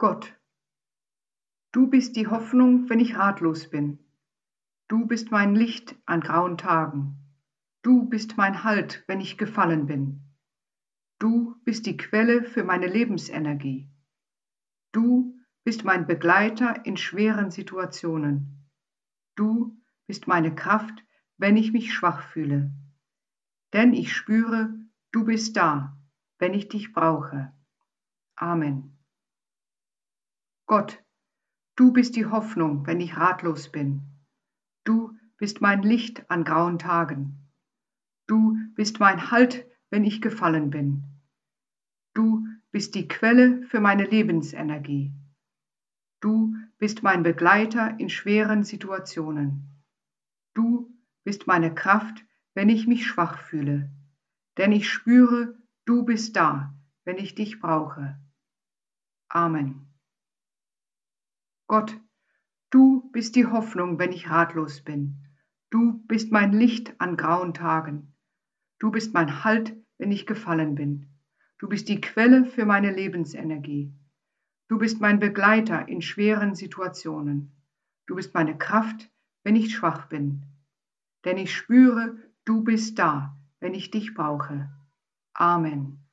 Gott, du bist die Hoffnung, wenn ich ratlos bin. Du bist mein Licht an grauen Tagen. Du bist mein Halt, wenn ich gefallen bin. Du bist die Quelle für meine Lebensenergie. Du bist mein Begleiter in schweren Situationen. Du bist meine Kraft, wenn ich mich schwach fühle. Denn ich spüre, du bist da, wenn ich dich brauche. Amen. Gott, du bist die Hoffnung, wenn ich ratlos bin. Du bist mein Licht an grauen Tagen. Du bist mein Halt, wenn ich gefallen bin. Du bist die Quelle für meine Lebensenergie. Du bist mein Begleiter in schweren Situationen. Du bist meine Kraft, wenn ich mich schwach fühle. Denn ich spüre, du bist da, wenn ich dich brauche. Amen. Gott, du bist die Hoffnung, wenn ich ratlos bin. Du bist mein Licht an grauen Tagen. Du bist mein Halt, wenn ich gefallen bin. Du bist die Quelle für meine Lebensenergie. Du bist mein Begleiter in schweren Situationen. Du bist meine Kraft, wenn ich schwach bin. Denn ich spüre, du bist da, wenn ich dich brauche. Amen.